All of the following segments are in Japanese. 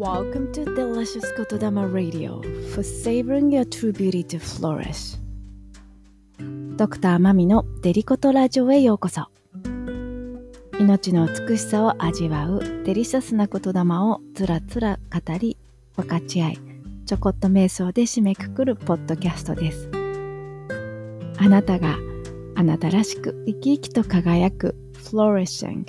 Welcome to Delicious Kotodama Radio. For savoring your true beauty to flourish. ドクターマミのデリコトラジオへようこそ。命の美しさを味わうデリシャスな言霊をつらつら語り分かち合いちょこっと瞑想で締めくくるポッドキャストですあなたがあなたらしく生き生きと輝く Flourishing.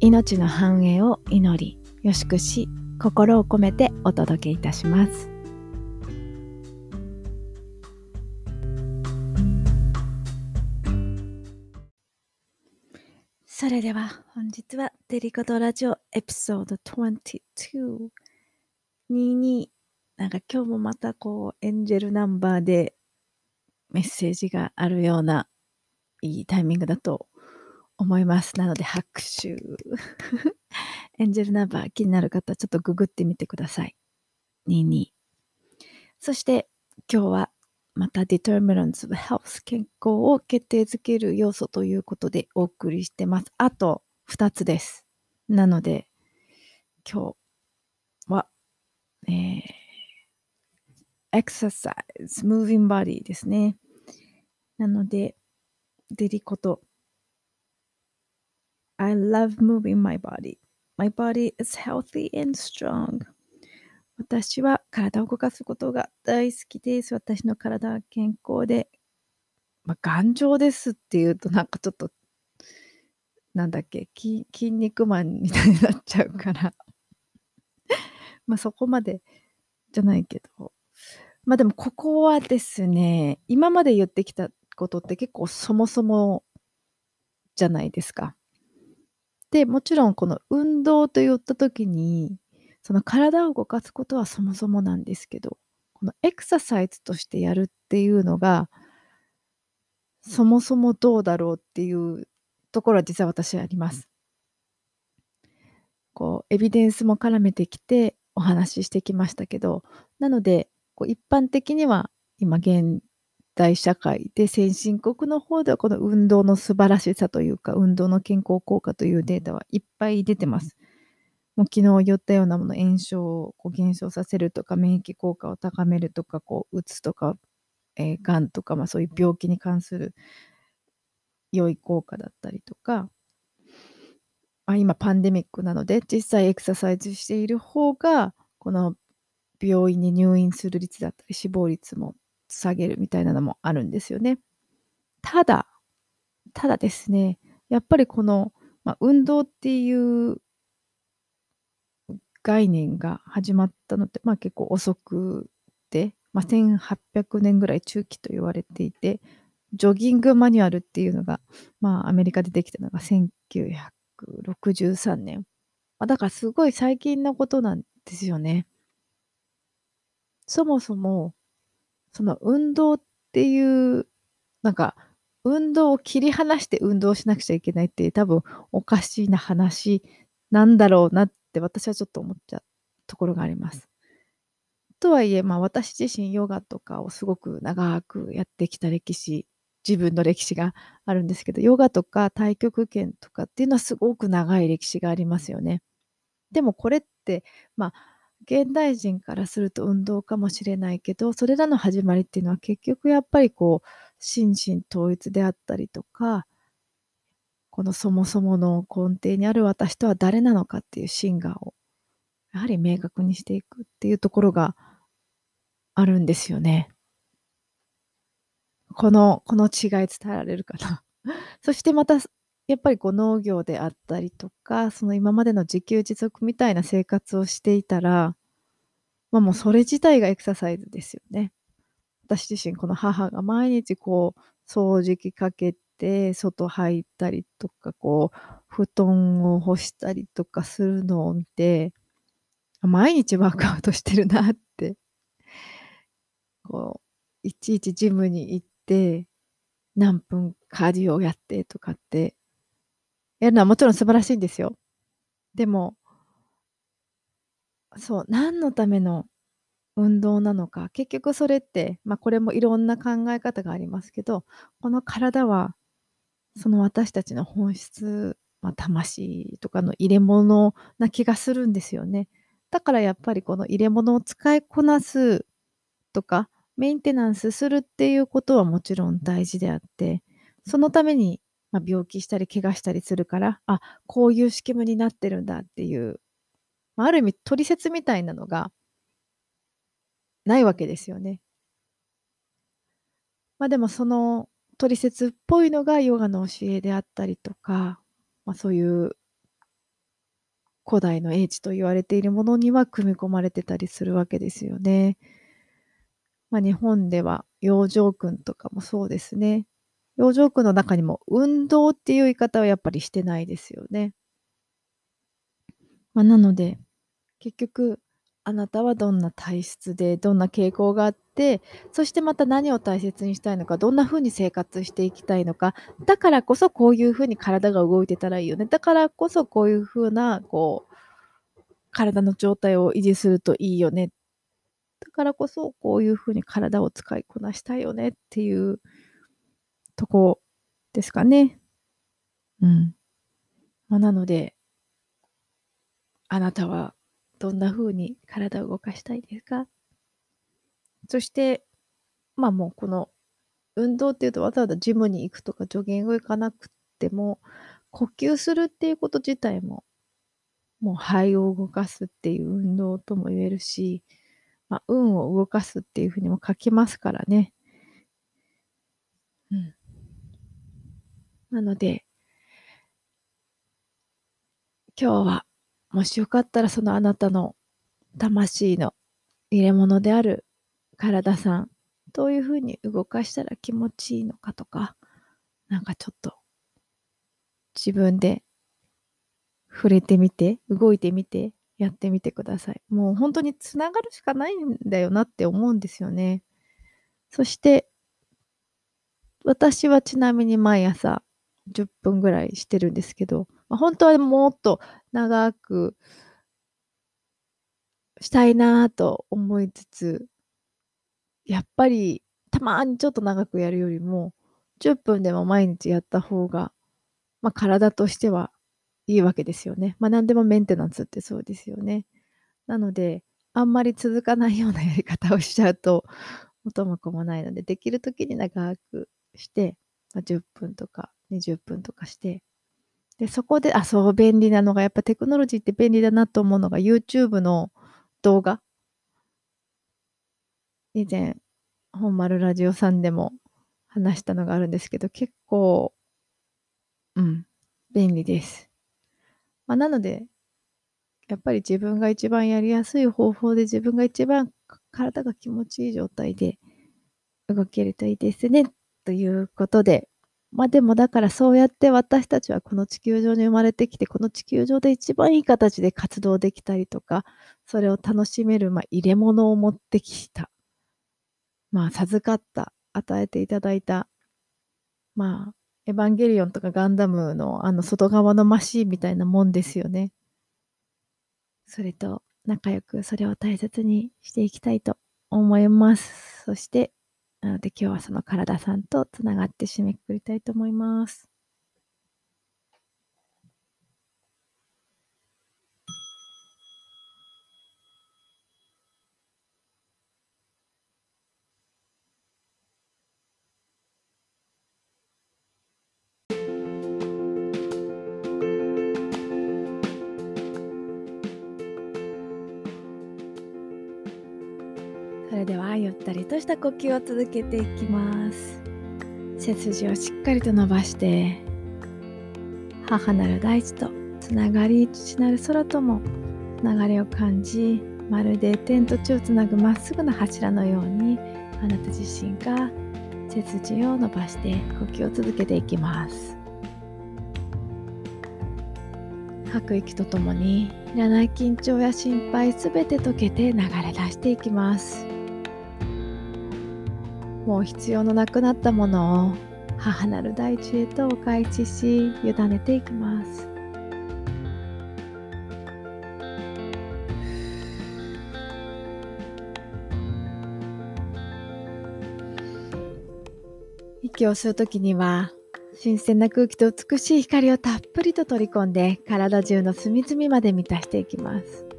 命の繁栄を祈りよしくし心を込めてお届けいたします。それでは本日はデリカトラジオエピソード22 22なんか今日もまたこうエンジェルナンバーでメッセージがあるようないいタイミングだと思います。なので拍手。エンジェルナンバー気になる方ちょっとググってみてください。22。そして今日はまた Determinants of Health 健康を決定づける要素ということでお送りしてます。あと2つです。なので今日は、えー、Exercise, Moving Body ですね。なので、デリコと I love moving my body. My body is healthy and strong. 私は体を動かすことが大好きです。私の体は健康で、まあ、頑丈ですっていうとなんかちょっと、なんだっけ、筋筋肉マンみたいになっちゃうから まあそこまでじゃないけど。まあでもここはですね、今まで言ってきたことって結構そもそもじゃないですか。で、もちろんこの運動と言った時に、その体を動かすことはそもそもなんですけど、このエクササイズとしてやるっていうのが、そもそもどうだろうっていうところは実は私はあります。こう、エビデンスも絡めてきてお話ししてきましたけど、なので、こう一般的には今現代社会で先進国の方ではこの運動の素晴らしさというか運動の健康効果というデータはいっぱい出てます。もう昨日言ったようなもの炎症をこう減少させるとか免疫効果を高めるとかこううつとか、えー、がんとか、まあ、そういう病気に関する良い効果だったりとか、まあ、今パンデミックなので実際エクササイズしている方がこの病院に入院する率だったり死亡率も下げるみたいなのもあるんですよね。ただ、ただですね、やっぱりこの、まあ、運動っていう概念が始まったのって、まあ、結構遅くて、まあ、1800年ぐらい中期と言われていて、ジョギングマニュアルっていうのが、まあ、アメリカでできたのが1963年。まあ、だからすごい最近のことなんですよね。そもそも、その運動っていう、なんか、運動を切り離して運動しなくちゃいけないって多分おかしいな話なんだろうなって私はちょっと思っちゃうところがあります。とはいえ、まあ私自身ヨガとかをすごく長くやってきた歴史、自分の歴史があるんですけど、ヨガとか太極拳とかっていうのはすごく長い歴史がありますよね。でもこれって、まあ現代人からすると運動かもしれないけど、それらの始まりっていうのは結局やっぱりこう、心身統一であったりとか、このそもそもの根底にある私とは誰なのかっていう真我を、やはり明確にしていくっていうところがあるんですよね。この、この違い伝えられるかな。そしてまたやっぱりこう農業であったりとか、その今までの自給自足みたいな生活をしていたら、まあもうそれ自体がエクササイズですよね。私自身この母が毎日こう掃除機かけて外入ったりとかこう布団を干したりとかするのを見て毎日ワークアウトしてるなってこういちいちジムに行って何分カーディオをやってとかってやるのはもちろん素晴らしいんですよ。でも、そう、何のための運動なのか、結局それって、まあこれもいろんな考え方がありますけど、この体は、その私たちの本質、まあ、魂とかの入れ物な気がするんですよね。だからやっぱりこの入れ物を使いこなすとか、メンテナンスするっていうことはもちろん大事であって、そのために、まあ、病気したり怪我したりするから、あ、こういう仕組みになってるんだっていう、まあ、ある意味取説みたいなのがないわけですよね。まあでもその取説っぽいのがヨガの教えであったりとか、まあ、そういう古代の英知と言われているものには組み込まれてたりするわけですよね。まあ、日本では養生訓とかもそうですね。養生訓の中にも運動っていう言い方はやっぱりしてないですよね。まあ、なので結局あなたはどんな体質でどんな傾向があってそしてまた何を大切にしたいのかどんな風に生活していきたいのかだからこそこういう風に体が動いてたらいいよねだからこそこういう風なこう体の状態を維持するといいよねだからこそこういう風に体を使いこなしたいよねっていうとこですかね。うん。まあ、なのであなたはどんな風に体を動かしたいですか？そして、まあもうこの運動っていうとわざわざジムに行くとかジョギング行かなくても呼吸するっていうこと自体ももう肺を動かすっていう運動とも言えるし、まあ、運を動かすっていうふうにも書きますからね。うん。なので、今日はもしよかったらそのあなたの魂の入れ物である体さん、どういうふうに動かしたら気持ちいいのかとか、なんかちょっと自分で触れてみて、動いてみて、やってみてください。もう本当につながるしかないんだよなって思うんですよね。そして、私はちなみに毎朝10分ぐらいしてるんですけど、まあ、本当はもっと長くしたいなと思いつつ、やっぱりたまにちょっと長くやるよりも、10分でも毎日やった方が、まあ、体としてはいいわけですよね。まあ、何でもメンテナンスってそうですよね。なので、あんまり続かないようなやり方をしちゃうと、元も子もないので、できる時に長くして、まあ、10分とか20分とかして、で、そこで、あ、そう、便利なのが、やっぱテクノロジーって便利だなと思うのが、YouTube の動画。以前、本丸ラジオさんでも話したのがあるんですけど、結構、うん、便利です。まあ、なので、やっぱり自分が一番やりやすい方法で自分が一番体が気持ちいい状態で動けるといいですね。ということで、まあでもだからそうやって私たちはこの地球上に生まれてきて、この地球上で一番いい形で活動できたりとか、それを楽しめる、まあ、入れ物を持ってきた。まあ授かった、与えていただいた、まあエヴァンゲリオンとかガンダムのあの外側のマシーンみたいなもんですよね。それと仲良くそれを大切にしていきたいと思います。そしてなので今日はその体さんとつながって締めくくりたいと思います。それではゆったりとした呼吸を続けていきます。背筋をしっかりと伸ばして母なる大地とつながり父なる空ともつながりを感じまるで天と地をつなぐまっすぐな柱のようにあなた自身が背筋を伸ばして呼吸を続けていきます。吐く息とともにいらない緊張や心配すべて溶けて流れ出していきます。もう必要のなくなったものを母なる大地へとお返しし委ねていきます。息を吸う時には新鮮な空気と美しい光をたっぷりと取り込んで体中の隅々まで満たしていきます。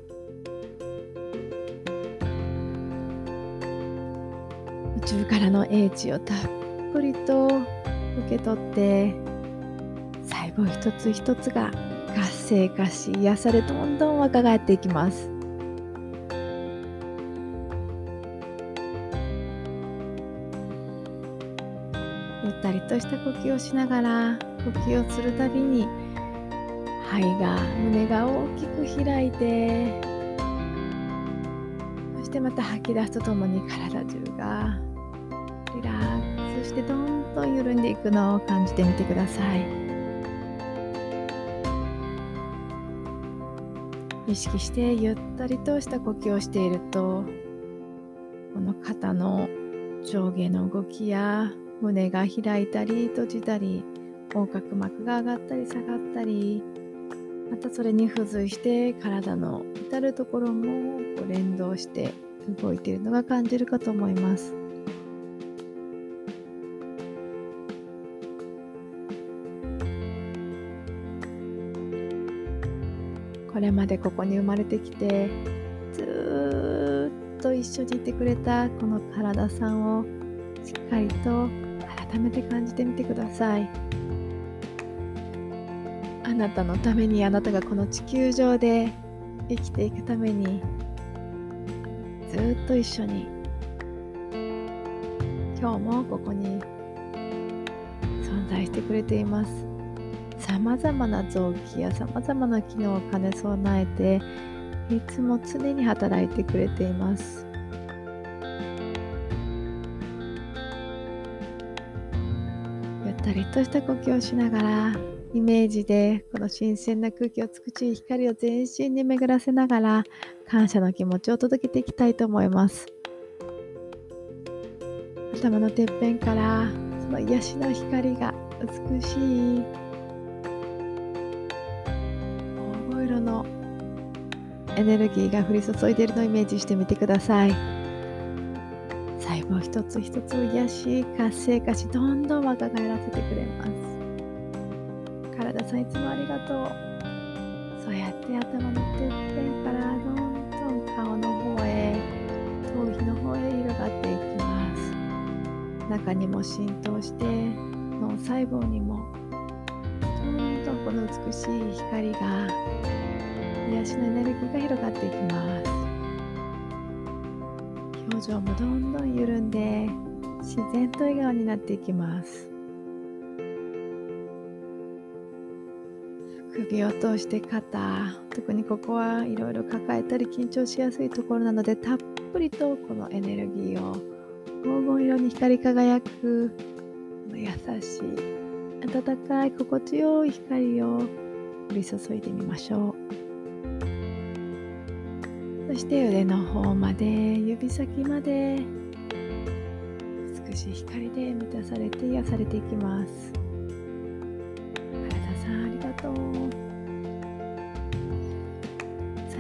宇宙からの英知をたっぷりと受け取って細胞一つ一つが活性化し癒されどんどん若返っていきます。ゆったりとした呼吸をしながら呼吸をするたびに肺が胸が大きく開いてしてまた吐き出すとともに体中が。リラックスしてどんどん緩んでいくのを感じてみてください。意識してゆったりとした呼吸をしているとこの肩の上下の動きや胸が開いたり閉じたり横隔膜が上がったり下がったりまたそれに付随して体の至るところもこう連動して動いているのが感じるかと思います。これまでここに生まれてきてずっと一緒にいてくれたこの体さんをしっかりと改めて感じてみてくださいなたのためにあなたがこの地球上で生きていくためにずっと一緒に。今日もここに存在してくれています。さまざまな臓器やさまざまな機能を兼ね備えていつも常に働いてくれています。ゆったりとした呼吸をしながらイメージでこの新鮮な空気を美しい光を全身に巡らせながら感謝の気持ちを届けていきたいと思います頭のてっぺんからその癒しの光が美しい黄金色のエネルギーが降り注いでいるのをイメージしてみてください。細胞一つ一つを癒し活性化しどんどん若返らせてくれますさんいつもありがとう。そうやって頭のてっぺんからどんどん顔の方へ頭皮の方へ広がっていきます。中にも浸透して脳細胞にもどんどんこの美しい光が癒しのエネルギーが広がっていきます。表情もどんどん緩んで自然と笑顔になっていきます。首を通して肩特にここはいろいろ抱えたり緊張しやすいところなのでたっぷりとこのエネルギーを黄金色に光り輝く優しい温かい心地よい光を降り注いでみましょう。そして腕の方まで指先まで美しい光で満たされて癒されていきます体さんありがとう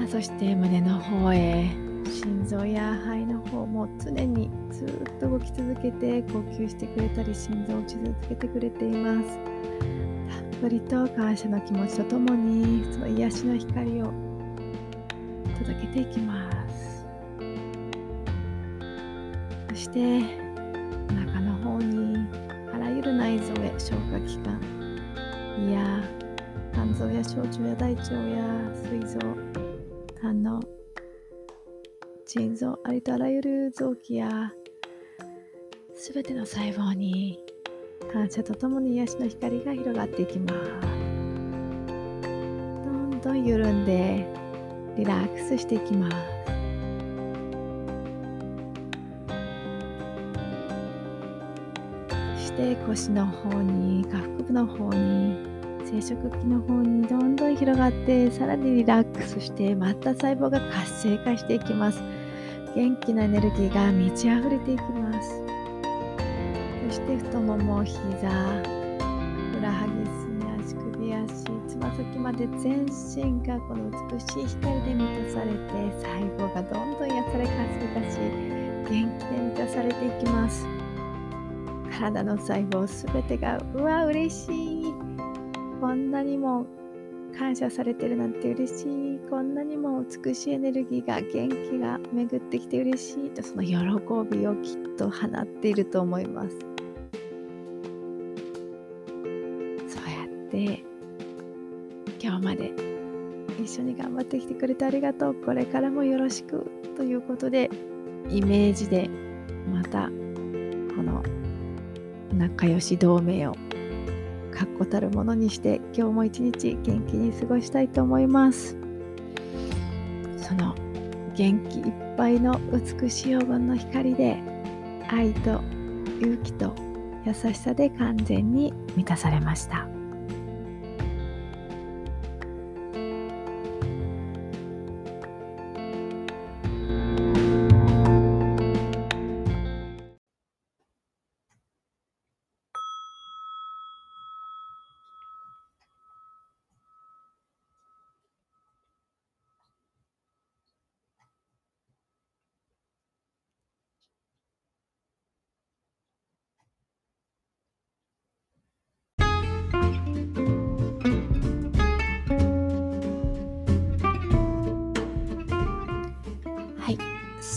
さあそして胸の方へ。心臓や肺の方も常にずっと動き続けて呼吸してくれたり心臓を打ち続けてくれています。たっぷりと感謝の気持ちとともにその癒しの光を届けていきます。そしてお腹の方にあらゆる内臓へ消化器官胃や肝臓や小腸や大腸や膵臓胆の腎臓ありとあらゆる臓器やすべての細胞に感謝とともに癒しの光が広がっていきます。どんどん緩んでリラックスしていきます。そして腰の方に下腹部の方に生殖器の方にどんどん広がってさらにリラックスしてまた細胞が活性化していきます。元気なエネルギーが満ち溢れていきます。そして太もも膝ふくらはぎすね足首足つま先まで全身がこの美しい光で満たされて細胞がどんどん癒され活性化し元気で満たされていきます。体の細胞すべてがうわ嬉しい。こんなにも感謝されてるなんて嬉しい。こんなにも美しいエネルギーが元気が巡ってきて嬉しいとその喜びをきっと放っていると思います。そうやって今日まで一緒に頑張ってきてくれてありがとう。これからもよろしくということでイメージでまたこの仲良し同盟を確固たるものにして今日も一日元気に過ごしたいと思いますその元気いっぱいの美しい黄金の光で愛と勇気と優しさで完全に満たされました。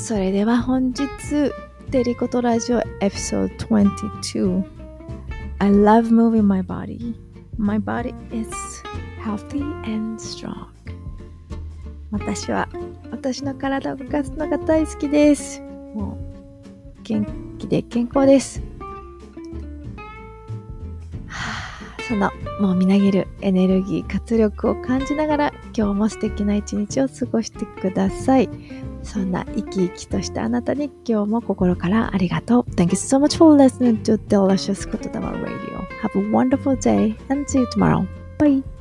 それでは本日、デリコトラジオエピソード22 I love moving my body. My body is healthy and strong. 私は私の体を動かすのが大好きです。もう元気で健康です。はあ、そのもうみなぎるエネルギー、活力を感じながら今日も素敵な一日を過ごしてください。そんな生き生きとしたあなたに今日も心からありがとう。Thank you so much for listening to Delicious Kotodama Radio. Have a wonderful day and see you tomorrow. Bye.